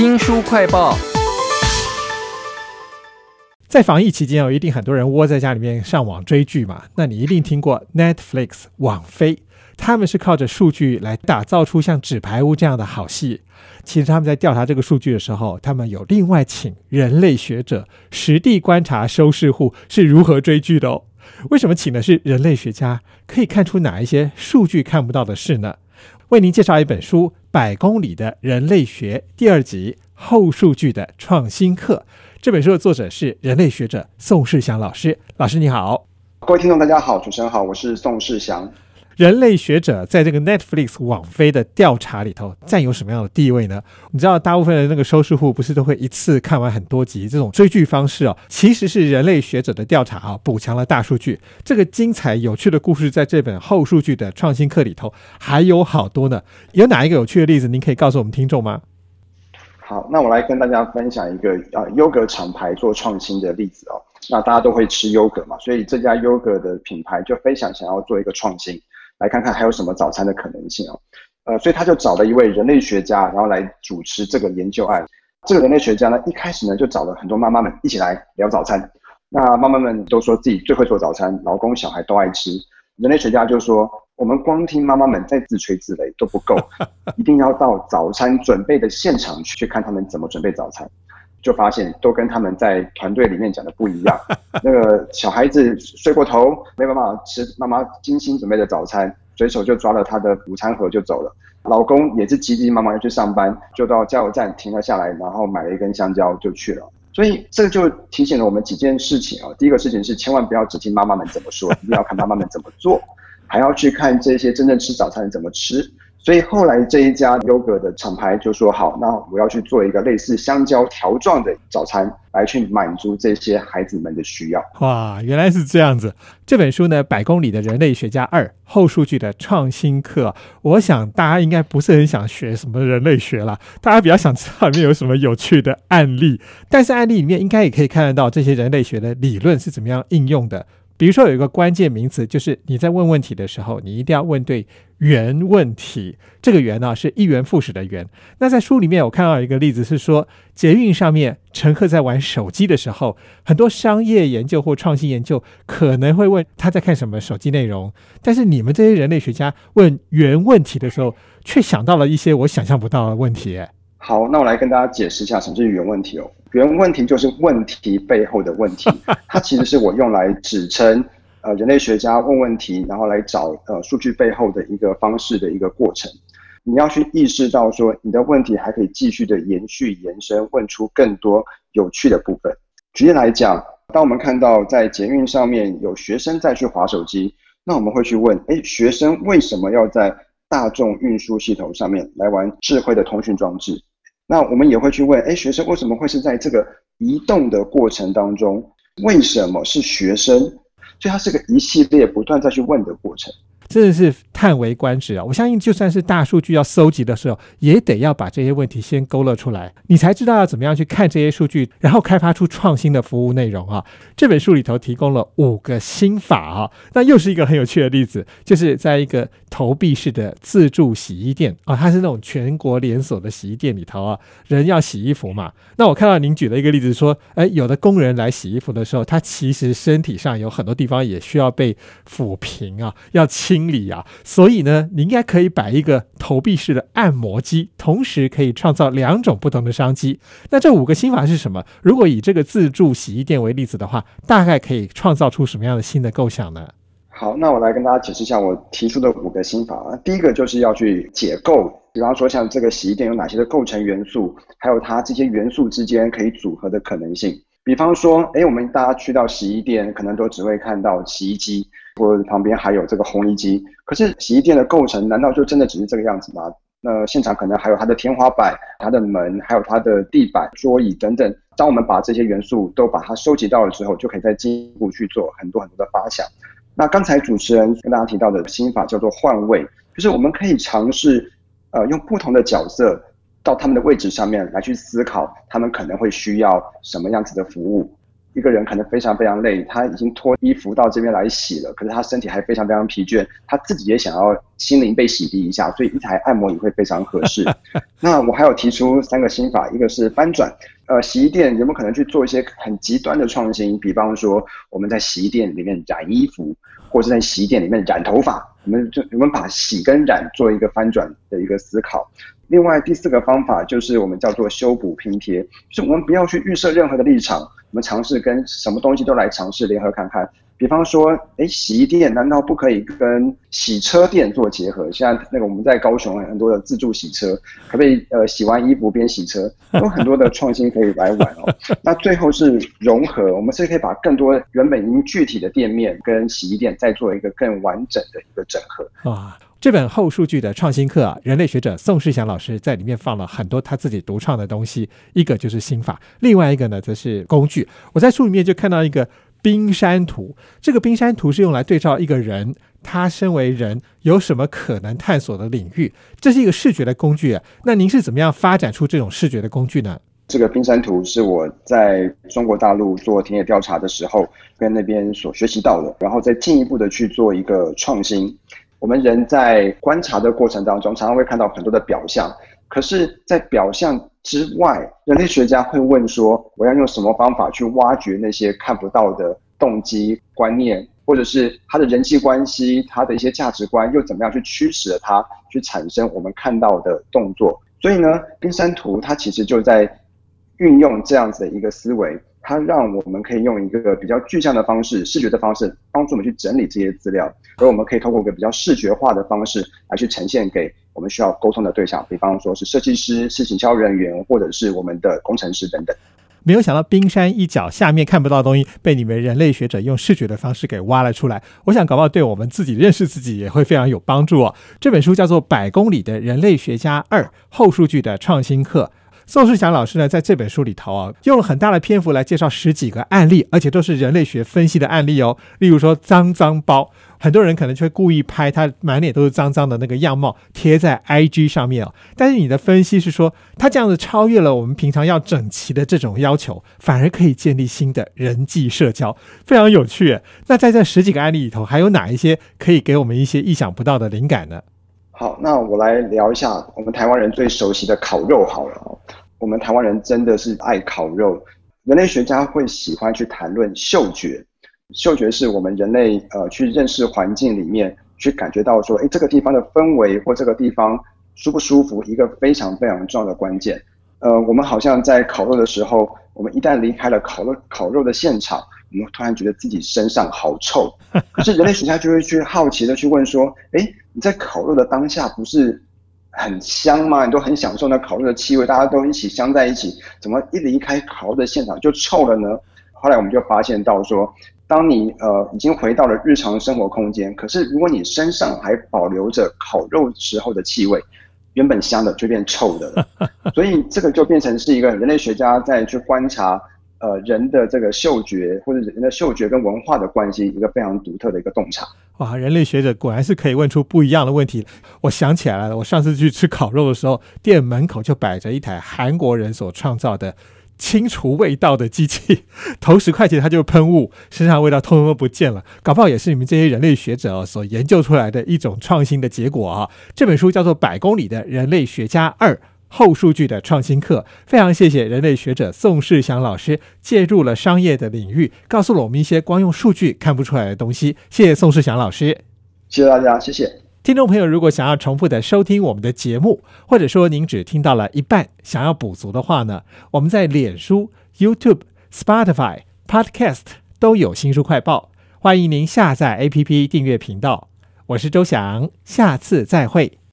新书快报。在防疫期间哦，一定很多人窝在家里面上网追剧嘛。那你一定听过 Netflix 网飞，他们是靠着数据来打造出像《纸牌屋》这样的好戏。其实他们在调查这个数据的时候，他们有另外请人类学者实地观察收视户是如何追剧的哦。为什么请的是人类学家？可以看出哪一些数据看不到的事呢？为您介绍一本书《百公里的人类学》第二集《后数据的创新课》。这本书的作者是人类学者宋世祥老师。老师你好，各位听众大家好，主持人好，我是宋世祥。人类学者在这个 Netflix 网飞的调查里头占有什么样的地位呢？你知道，大部分的那个收视户不是都会一次看完很多集这种追剧方式哦，其实是人类学者的调查啊，补强了大数据。这个精彩有趣的故事在这本后数据的创新课里头还有好多呢。有哪一个有趣的例子，您可以告诉我们听众吗？好，那我来跟大家分享一个啊优格厂牌做创新的例子哦。那大家都会吃优格嘛，所以这家优格的品牌就非常想要做一个创新，来看看还有什么早餐的可能性哦。呃，所以他就找了一位人类学家，然后来主持这个研究案。这个人类学家呢，一开始呢就找了很多妈妈们一起来聊早餐。那妈妈们都说自己最会做早餐，老公小孩都爱吃。人类学家就说。我们光听妈妈们在自吹自擂都不够，一定要到早餐准备的现场去看他们怎么准备早餐，就发现都跟他们在团队里面讲的不一样。那个小孩子睡过头，没办法吃妈妈精心准备的早餐，随手就抓了他的午餐盒就走了。老公也是急急忙忙要去上班，就到加油站停了下来，然后买了一根香蕉就去了。所以这就提醒了我们几件事情啊。第一个事情是，千万不要只听妈妈们怎么说，一定要看妈妈们怎么做。还要去看这些真正吃早餐怎么吃，所以后来这一家优格的厂牌就说好，那我要去做一个类似香蕉条状的早餐，来去满足这些孩子们的需要。哇，原来是这样子！这本书呢，《百公里的人类学家二：后数据的创新课》，我想大家应该不是很想学什么人类学了，大家比较想知道里面有什么有趣的案例。但是案例里面应该也可以看得到这些人类学的理论是怎么样应用的。比如说有一个关键名词，就是你在问问题的时候，你一定要问对原问题。这个“原”呢，是一元复始的“元”。那在书里面，我看到一个例子是说，捷运上面乘客在玩手机的时候，很多商业研究或创新研究可能会问他在看什么手机内容。但是你们这些人类学家问原问题的时候，却想到了一些我想象不到的问题。好，那我来跟大家解释一下什么是原问题哦。原问题就是问题背后的问题，它其实是我用来指称呃人类学家问问题，然后来找呃数据背后的一个方式的一个过程。你要去意识到说你的问题还可以继续的延续延伸，问出更多有趣的部分。举例来讲，当我们看到在捷运上面有学生在去划手机，那我们会去问：哎，学生为什么要在大众运输系统上面来玩智慧的通讯装置？那我们也会去问，哎，学生为什么会是在这个移动的过程当中？为什么是学生？所以它是个一系列不断再去问的过程。真的是叹为观止啊！我相信，就算是大数据要搜集的时候，也得要把这些问题先勾勒出来，你才知道要怎么样去看这些数据，然后开发出创新的服务内容啊！这本书里头提供了五个心法啊，那又是一个很有趣的例子，就是在一个投币式的自助洗衣店啊，它是那种全国连锁的洗衣店里头啊，人要洗衣服嘛。那我看到您举了一个例子，说，哎，有的工人来洗衣服的时候，他其实身体上有很多地方也需要被抚平啊，要清。心理啊，所以呢，你应该可以摆一个投币式的按摩机，同时可以创造两种不同的商机。那这五个心法是什么？如果以这个自助洗衣店为例子的话，大概可以创造出什么样的新的构想呢？好，那我来跟大家解释一下我提出的五个心法啊。第一个就是要去解构，比方说像这个洗衣店有哪些的构成元素，还有它这些元素之间可以组合的可能性。比方说，哎，我们大家去到洗衣店，可能都只会看到洗衣机。或者旁边还有这个烘衣机，可是洗衣店的构成难道就真的只是这个样子吗？那现场可能还有它的天花板、它的门，还有它的地板、桌椅等等。当我们把这些元素都把它收集到了之后，就可以再进一步去做很多很多的发想。那刚才主持人跟大家提到的心法叫做换位，就是我们可以尝试，呃，用不同的角色到他们的位置上面来去思考，他们可能会需要什么样子的服务。一个人可能非常非常累，他已经脱衣服到这边来洗了，可是他身体还非常非常疲倦，他自己也想要心灵被洗涤一下，所以一台按摩椅会非常合适。那我还有提出三个心法，一个是翻转，呃，洗衣店有没有可能去做一些很极端的创新？比方说我们在洗衣店里面染衣服，或者在洗衣店里面染头发，我们就我们把洗跟染做一个翻转的一个思考。另外第四个方法就是我们叫做修补拼贴，就是我们不要去预设任何的立场。我们尝试跟什么东西都来尝试联合看看，比方说，哎，洗衣店难道不可以跟洗车店做结合？现在那个我们在高雄很多的自助洗车，可不可以呃洗完衣服边洗车？有很多的创新可以来玩哦。那最后是融合，我们是可以把更多原本已经具体的店面跟洗衣店再做一个更完整的一个整合啊。这本后数据的创新课啊，人类学者宋世祥老师在里面放了很多他自己独创的东西。一个就是心法，另外一个呢则是工具。我在书里面就看到一个冰山图，这个冰山图是用来对照一个人，他身为人有什么可能探索的领域。这是一个视觉的工具。那您是怎么样发展出这种视觉的工具呢？这个冰山图是我在中国大陆做田野调查的时候跟那边所学习到的，然后再进一步的去做一个创新。我们人在观察的过程当中，常常会看到很多的表象，可是，在表象之外，人类学家会问说：我要用什么方法去挖掘那些看不到的动机、观念，或者是他的人际关系、他的一些价值观，又怎么样去驱使了他去产生我们看到的动作？所以呢，冰山图它其实就在运用这样子的一个思维。它让我们可以用一个比较具象的方式、视觉的方式，帮助我们去整理这些资料，而我们可以通过一个比较视觉化的方式来去呈现给我们需要沟通的对象，比方说是设计师、是行销人员，或者是我们的工程师等等。没有想到冰山一角下面看不到的东西，被你们人类学者用视觉的方式给挖了出来。我想搞不好对我们自己认识自己也会非常有帮助哦。这本书叫做《百公里的人类学家二：后数据的创新课》。宋世祥老师呢，在这本书里头啊，用了很大的篇幅来介绍十几个案例，而且都是人类学分析的案例哦。例如说，脏脏包，很多人可能就会故意拍他满脸都是脏脏的那个样貌，贴在 IG 上面哦。但是你的分析是说，他这样子超越了我们平常要整齐的这种要求，反而可以建立新的人际社交，非常有趣。那在这十几个案例里头，还有哪一些可以给我们一些意想不到的灵感呢？好，那我来聊一下我们台湾人最熟悉的烤肉好了。我们台湾人真的是爱烤肉，人类学家会喜欢去谈论嗅觉。嗅觉是我们人类呃去认识环境里面，去感觉到说，哎，这个地方的氛围或这个地方舒不舒服，一个非常非常重要的关键。呃，我们好像在烤肉的时候，我们一旦离开了烤肉烤肉的现场，我们突然觉得自己身上好臭。可是人类学家就会去好奇的去问说，哎。你在烤肉的当下不是很香吗？你都很享受那烤肉的气味，大家都一起香在一起，怎么一离开烤肉的现场就臭了呢？后来我们就发现到说，当你呃已经回到了日常生活空间，可是如果你身上还保留着烤肉时候的气味，原本香的就变臭的了。所以这个就变成是一个人类学家在去观察呃人的这个嗅觉或者人的嗅觉跟文化的关系，一个非常独特的一个洞察。哇，人类学者果然是可以问出不一样的问题。我想起来了，我上次去吃烤肉的时候，店门口就摆着一台韩国人所创造的清除味道的机器，投十块钱它就喷雾，身上味道通通都不见了。搞不好也是你们这些人类学者所研究出来的一种创新的结果啊！这本书叫做《百公里的人类学家二》。后数据的创新课，非常谢谢人类学者宋世祥老师介入了商业的领域，告诉了我们一些光用数据看不出来的东西。谢谢宋世祥老师，谢谢大家，谢谢听众朋友。如果想要重复的收听我们的节目，或者说您只听到了一半，想要补足的话呢，我们在脸书、YouTube、Spotify、Podcast 都有新书快报，欢迎您下载 APP 订阅频道。我是周翔，下次再会。